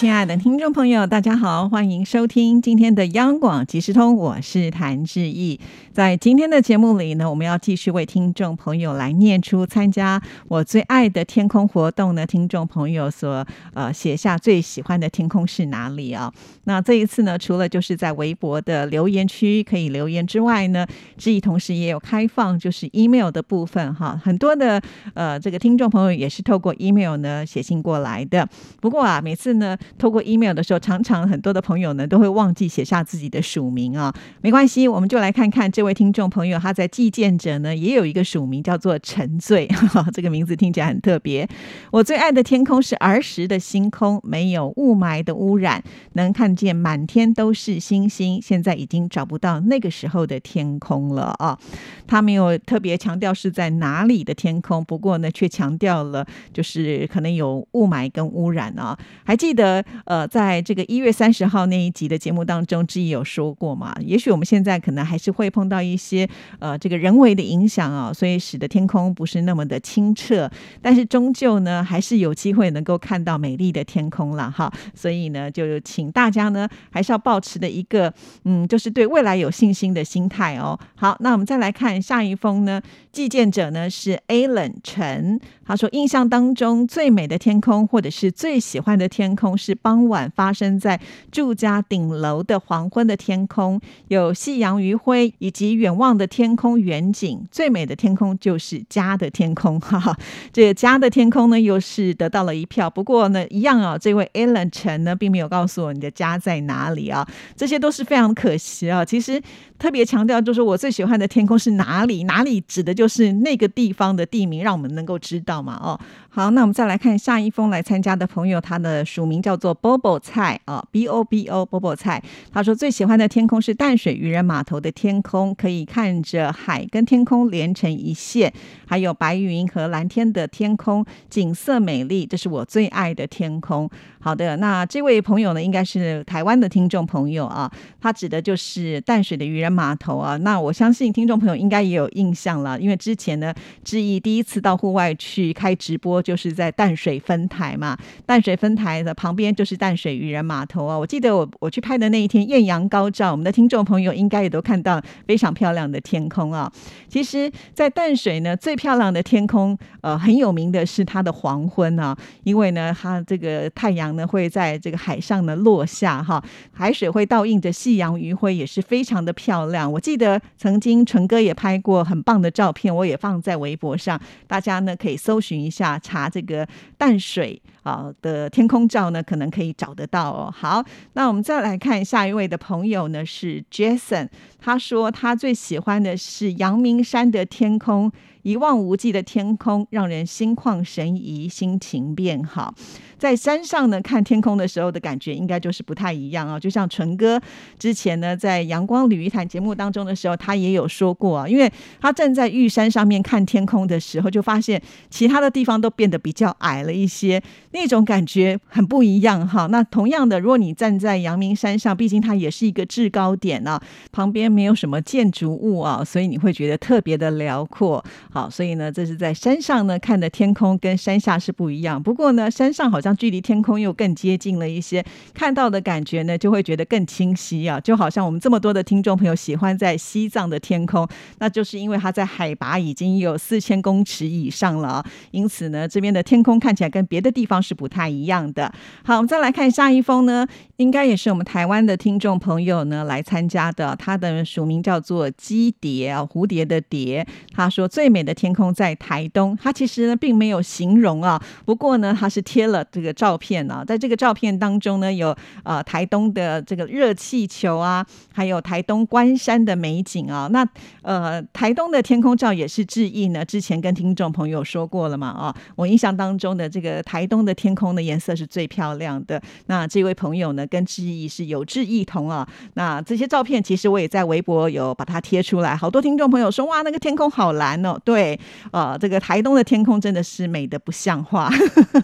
亲爱的听众朋友，大家好，欢迎收听今天的央广即时通，我是谭志毅。在今天的节目里呢，我们要继续为听众朋友来念出参加我最爱的天空活动呢，听众朋友所呃写下最喜欢的天空是哪里啊？那这一次呢，除了就是在微博的留言区可以留言之外呢，志毅同时也有开放就是 email 的部分哈，很多的呃这个听众朋友也是透过 email 呢写信过来的。不过啊，每次呢。透过 email 的时候，常常很多的朋友呢都会忘记写下自己的署名啊，没关系，我们就来看看这位听众朋友他在寄件者呢也有一个署名叫做沉醉，这个名字听起来很特别。我最爱的天空是儿时的星空，没有雾霾的污染，能看见满天都是星星。现在已经找不到那个时候的天空了啊。他没有特别强调是在哪里的天空，不过呢却强调了就是可能有雾霾跟污染啊。还记得。呃，在这个一月三十号那一集的节目当中，志毅有说过嘛？也许我们现在可能还是会碰到一些呃这个人为的影响啊，所以使得天空不是那么的清澈，但是终究呢，还是有机会能够看到美丽的天空了哈。所以呢，就请大家呢，还是要保持的一个嗯，就是对未来有信心的心态哦。好，那我们再来看下一封呢，寄件者呢是 Alan 陈，他说印象当中最美的天空或者是最喜欢的天空是。傍晚发生在住家顶楼的黄昏的天空，有夕阳余晖以及远望的天空远景。最美的天空就是家的天空，哈哈。这个家的天空呢，又是得到了一票。不过呢，一样啊，这位 Alan 陈呢，并没有告诉我你的家在哪里啊。这些都是非常可惜啊。其实特别强调，就是我最喜欢的天空是哪里？哪里指的就是那个地方的地名，让我们能够知道嘛。哦，好，那我们再来看下一封来参加的朋友，他的署名叫。做 Bobo 菜啊，B O B O Bobo 菜。他说最喜欢的天空是淡水渔人码头的天空，可以看着海跟天空连成一线，还有白云和蓝天的天空，景色美丽，这是我最爱的天空。好的，那这位朋友呢，应该是台湾的听众朋友啊，他指的就是淡水的渔人码头啊。那我相信听众朋友应该也有印象了，因为之前呢，志毅第一次到户外去开直播，就是在淡水分台嘛，淡水分台的旁边。就是淡水渔人码头啊！我记得我我去拍的那一天，艳阳高照，我们的听众朋友应该也都看到非常漂亮的天空啊。其实，在淡水呢，最漂亮的天空，呃，很有名的是它的黄昏啊，因为呢，它这个太阳呢会在这个海上呢落下哈，海水会倒映着夕阳余晖，也是非常的漂亮。我记得曾经纯哥也拍过很棒的照片，我也放在微博上，大家呢可以搜寻一下，查这个淡水。啊的天空照呢，可能可以找得到哦。好，那我们再来看下一位的朋友呢，是 Jason，他说他最喜欢的是阳明山的天空。一望无际的天空让人心旷神怡，心情变好。在山上呢，看天空的时候的感觉应该就是不太一样啊。就像纯哥之前呢，在阳光旅一谈节目当中的时候，他也有说过啊，因为他站在玉山上面看天空的时候，就发现其他的地方都变得比较矮了一些，那种感觉很不一样哈。那同样的，如果你站在阳明山上，毕竟它也是一个制高点啊，旁边没有什么建筑物啊，所以你会觉得特别的辽阔。好，所以呢，这是在山上呢看的天空跟山下是不一样。不过呢，山上好像距离天空又更接近了一些，看到的感觉呢就会觉得更清晰啊。就好像我们这么多的听众朋友喜欢在西藏的天空，那就是因为它在海拔已经有四千公尺以上了啊。因此呢，这边的天空看起来跟别的地方是不太一样的。好，我们再来看下一封呢，应该也是我们台湾的听众朋友呢来参加的，他的署名叫做鸡蝶啊，蝴蝶的蝶。他说最美。的天空在台东，他其实呢并没有形容啊，不过呢他是贴了这个照片啊，在这个照片当中呢有呃台东的这个热气球啊，还有台东关山的美景啊，那呃台东的天空照也是致意呢，之前跟听众朋友说过了嘛啊，我印象当中的这个台东的天空的颜色是最漂亮的，那这位朋友呢跟志毅是有志异同啊。那这些照片其实我也在微博有把它贴出来，好多听众朋友说哇，那个天空好蓝哦。对，呃，这个台东的天空真的是美的不像话。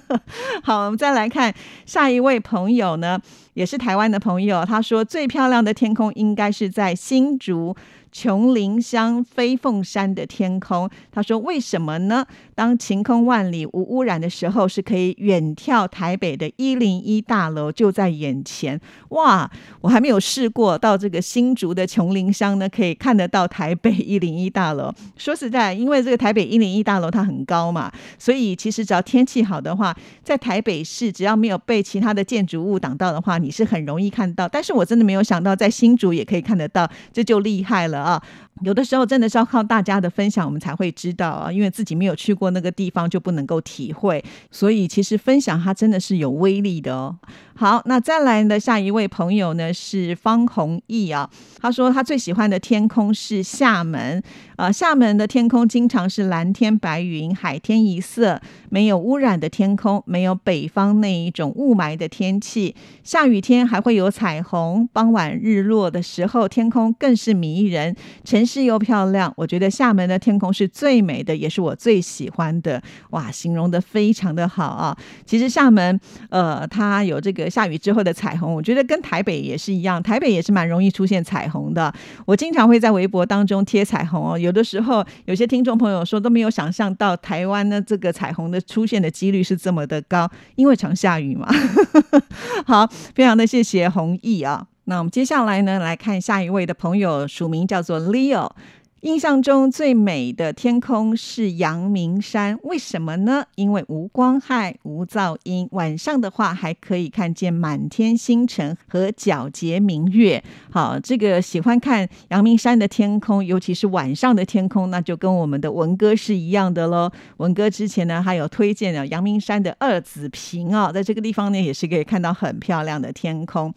好，我们再来看下一位朋友呢，也是台湾的朋友，他说最漂亮的天空应该是在新竹。琼林乡飞凤山的天空，他说：“为什么呢？当晴空万里、无污染的时候，是可以远眺台北的一零一大楼就在眼前。哇，我还没有试过到这个新竹的琼林乡呢，可以看得到台北一零一大楼。说实在，因为这个台北一零一大楼它很高嘛，所以其实只要天气好的话，在台北市只要没有被其他的建筑物挡到的话，你是很容易看到。但是我真的没有想到，在新竹也可以看得到，这就厉害了。”啊，有的时候真的是要靠大家的分享，我们才会知道啊，因为自己没有去过那个地方，就不能够体会。所以其实分享它真的是有威力的哦。好，那再来的下一位朋友呢是方弘毅啊，他说他最喜欢的天空是厦门啊，厦门的天空经常是蓝天白云，海天一色，没有污染的天空，没有北方那一种雾霾的天气，下雨雨天还会有彩虹，傍晚日落的时候，天空更是迷人，城市又漂亮，我觉得厦门的天空是最美的，也是我最喜欢的。哇，形容的非常的好啊！其实厦门呃，它有这个。下雨之后的彩虹，我觉得跟台北也是一样，台北也是蛮容易出现彩虹的。我经常会在微博当中贴彩虹哦，有的时候有些听众朋友说都没有想象到台湾呢这个彩虹的出现的几率是这么的高，因为常下雨嘛。好，非常常的谢谢弘毅啊。那我们接下来呢来看下一位的朋友，署名叫做 Leo。印象中最美的天空是阳明山，为什么呢？因为无光害、无噪音，晚上的话还可以看见满天星辰和皎洁明月。好，这个喜欢看阳明山的天空，尤其是晚上的天空，那就跟我们的文哥是一样的喽。文哥之前呢，还有推荐了阳明山的二子坪啊，在这个地方呢，也是可以看到很漂亮的天空。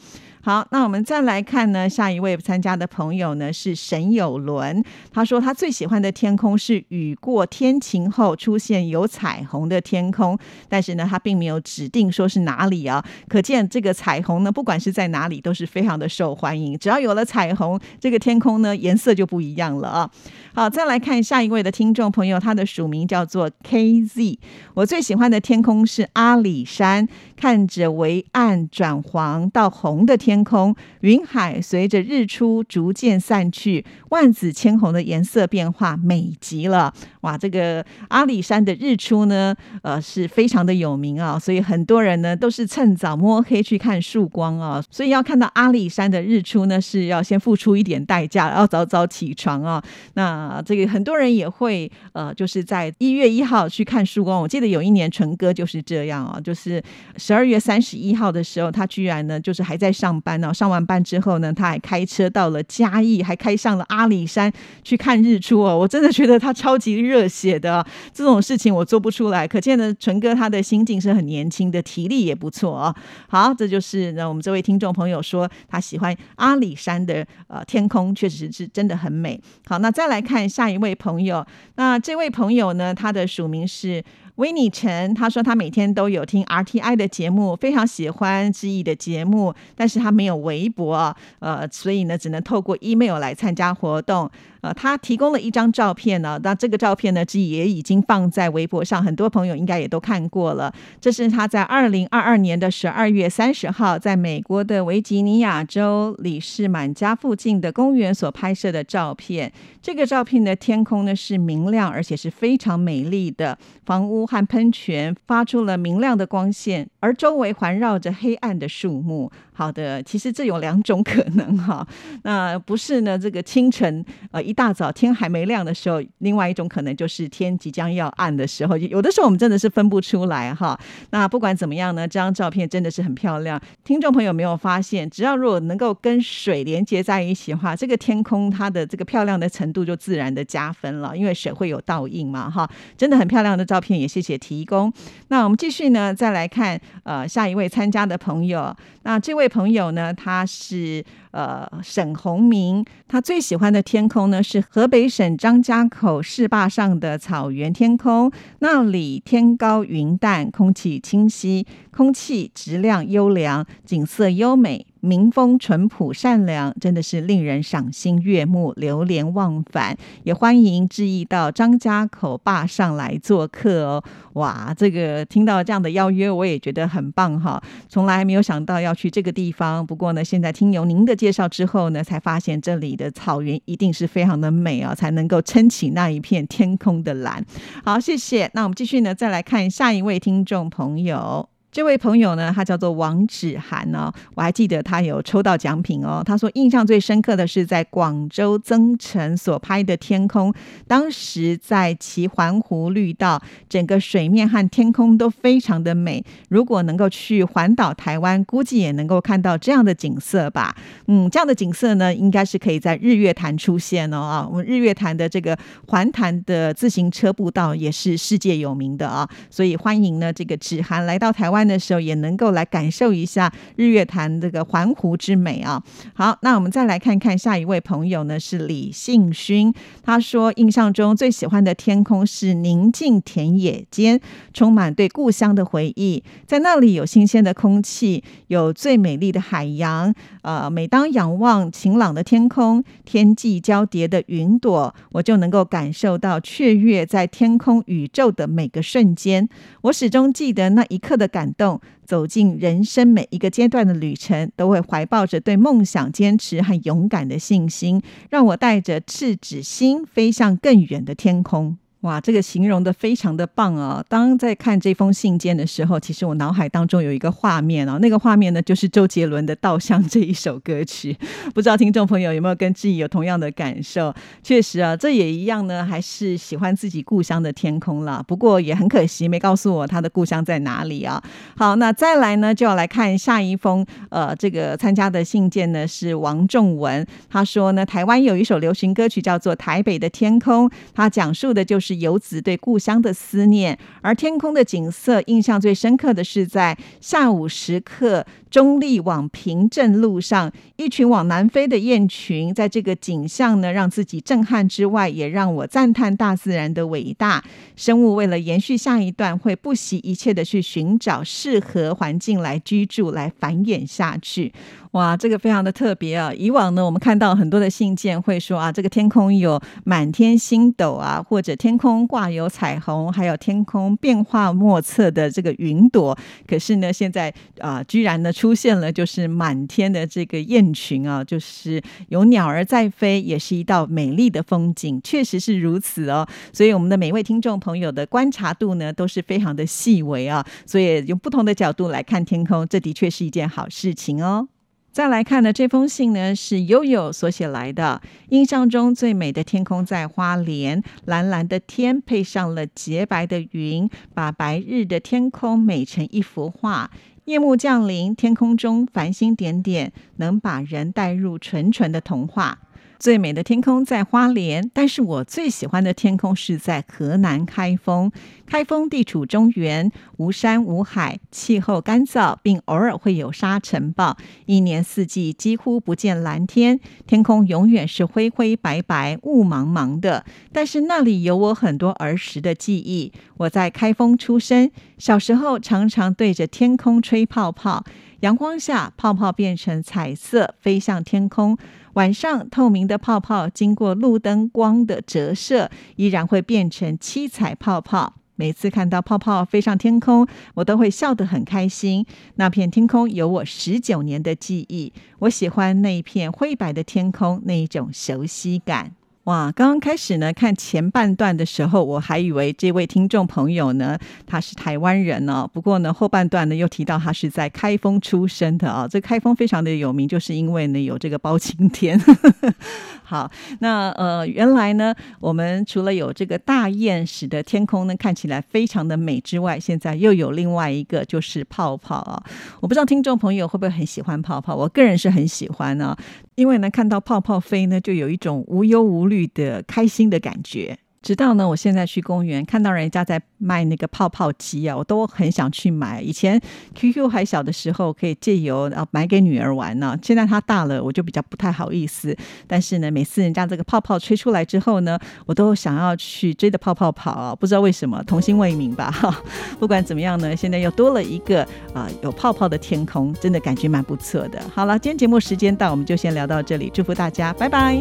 好，那我们再来看呢，下一位参加的朋友呢是沈有伦，他说他最喜欢的天空是雨过天晴后出现有彩虹的天空，但是呢，他并没有指定说是哪里啊，可见这个彩虹呢，不管是在哪里都是非常的受欢迎，只要有了彩虹，这个天空呢颜色就不一样了啊。好，再来看下一位的听众朋友，他的署名叫做 KZ，我最喜欢的天空是阿里山，看着为暗转黄到红的天。天空云海随着日出逐渐散去，万紫千红的颜色变化美极了。哇，这个阿里山的日出呢，呃，是非常的有名啊，所以很多人呢都是趁早摸黑去看曙光啊。所以要看到阿里山的日出呢，是要先付出一点代价，要早早起床啊。那这个很多人也会呃，就是在一月一号去看曙光。我记得有一年纯哥就是这样啊，就是十二月三十一号的时候，他居然呢就是还在上。班呢，上完班之后呢，他还开车到了嘉义，还开上了阿里山去看日出哦。我真的觉得他超级热血的，这种事情我做不出来。可见呢，纯哥他的心境是很年轻的，体力也不错哦。好，这就是呢，我们这位听众朋友说他喜欢阿里山的呃天空，确实是真的很美。好，那再来看下一位朋友，那这位朋友呢，他的署名是。维尼陈他说他每天都有听 RTI 的节目，非常喜欢志毅的节目，但是他没有微博，呃，所以呢只能透过 email 来参加活动。呃，他提供了一张照片呢，那这个照片呢，也已经放在微博上，很多朋友应该也都看过了。这是他在二零二二年的十二月三十号，在美国的维吉尼亚州里士满家附近的公园所拍摄的照片。这个照片的天空呢是明亮，而且是非常美丽的，房屋和喷泉发出了明亮的光线，而周围环绕着黑暗的树木。好的，其实这有两种可能哈，那不是呢，这个清晨呃一大早天还没亮的时候，另外一种可能就是天即将要暗的时候，有的时候我们真的是分不出来哈。那不管怎么样呢，这张照片真的是很漂亮。听众朋友没有发现，只要如果能够跟水连接在一起的话，这个天空它的这个漂亮的程度就自然的加分了，因为水会有倒映嘛哈。真的很漂亮的照片，也谢谢提供。那我们继续呢，再来看呃下一位参加的朋友，那这位。朋友呢，他是呃沈宏明，他最喜欢的天空呢是河北省张家口市坝上的草原天空，那里天高云淡，空气清晰，空气质量优良，景色优美。民风淳朴善良，真的是令人赏心悦目、流连忘返。也欢迎志毅到张家口坝上来做客哦！哇，这个听到这样的邀约，我也觉得很棒哈！从来没有想到要去这个地方，不过呢，现在听由您的介绍之后呢，才发现这里的草原一定是非常的美啊，才能够撑起那一片天空的蓝。好，谢谢。那我们继续呢，再来看下一位听众朋友。这位朋友呢，他叫做王芷涵哦，我还记得他有抽到奖品哦。他说印象最深刻的是在广州增城所拍的天空，当时在骑环湖绿道，整个水面和天空都非常的美。如果能够去环岛台湾，估计也能够看到这样的景色吧。嗯，这样的景色呢，应该是可以在日月潭出现哦啊。我们日月潭的这个环潭的自行车步道也是世界有名的啊，所以欢迎呢这个芷涵来到台湾。的时候也能够来感受一下日月潭这个环湖之美啊！好，那我们再来看看下一位朋友呢，是李信勋。他说，印象中最喜欢的天空是宁静田野间，充满对故乡的回忆。在那里有新鲜的空气，有最美丽的海洋。呃，每当仰望晴朗的天空，天际交叠的云朵，我就能够感受到雀跃在天空宇宙的每个瞬间。我始终记得那一刻的感。动走进人生每一个阶段的旅程，都会怀抱着对梦想坚持和勇敢的信心，让我带着赤子心飞向更远的天空。哇，这个形容的非常的棒啊！当在看这封信件的时候，其实我脑海当中有一个画面哦，那个画面呢就是周杰伦的《稻香》这一首歌曲。不知道听众朋友有没有跟志毅有同样的感受？确实啊，这也一样呢，还是喜欢自己故乡的天空了。不过也很可惜，没告诉我他的故乡在哪里啊。好，那再来呢，就要来看下一封呃，这个参加的信件呢是王仲文，他说呢，台湾有一首流行歌曲叫做《台北的天空》，他讲述的就是。是游子对故乡的思念，而天空的景色印象最深刻的是在下午时刻，中立往平镇路上，一群往南飞的雁群，在这个景象呢，让自己震撼之外，也让我赞叹大自然的伟大。生物为了延续下一段，会不惜一切的去寻找适合环境来居住，来繁衍下去。哇，这个非常的特别啊！以往呢，我们看到很多的信件会说啊，这个天空有满天星斗啊，或者天空挂有彩虹，还有天空变化莫测的这个云朵。可是呢，现在啊，居然呢出现了就是满天的这个雁群啊，就是有鸟儿在飞，也是一道美丽的风景，确实是如此哦。所以我们的每位听众朋友的观察度呢，都是非常的细微啊，所以用不同的角度来看天空，这的确是一件好事情哦。再来看的这封信呢，是悠悠所写来的。印象中最美的天空在花莲，蓝蓝的天配上了洁白的云，把白日的天空美成一幅画。夜幕降临，天空中繁星点点，能把人带入纯纯的童话。最美的天空在花莲，但是我最喜欢的天空是在河南开封。开封地处中原，无山无海，气候干燥，并偶尔会有沙尘暴，一年四季几乎不见蓝天，天空永远是灰灰白白、雾茫茫的。但是那里有我很多儿时的记忆。我在开封出生，小时候常常对着天空吹泡泡，阳光下泡泡变成彩色，飞向天空。晚上，透明的泡泡经过路灯光的折射，依然会变成七彩泡泡。每次看到泡泡飞上天空，我都会笑得很开心。那片天空有我十九年的记忆，我喜欢那一片灰白的天空，那一种熟悉感。哇，刚刚开始呢，看前半段的时候，我还以为这位听众朋友呢他是台湾人呢。不过呢，后半段呢又提到他是在开封出生的啊。这开封非常的有名，就是因为呢有这个包青天。好，那呃，原来呢，我们除了有这个大雁使得天空呢看起来非常的美之外，现在又有另外一个就是泡泡啊。我不知道听众朋友会不会很喜欢泡泡，我个人是很喜欢呢。因为呢，看到泡泡飞呢，就有一种无忧无虑的开心的感觉。直到呢，我现在去公园看到人家在卖那个泡泡机啊，我都很想去买。以前 QQ 还小的时候可以借由啊买给女儿玩呢，现在她大了，我就比较不太好意思。但是呢，每次人家这个泡泡吹出来之后呢，我都想要去追着泡泡跑啊，不知道为什么，童心未泯吧。哈，不管怎么样呢，现在又多了一个啊有泡泡的天空，真的感觉蛮不错的。好了，今天节目时间到，我们就先聊到这里，祝福大家，拜拜。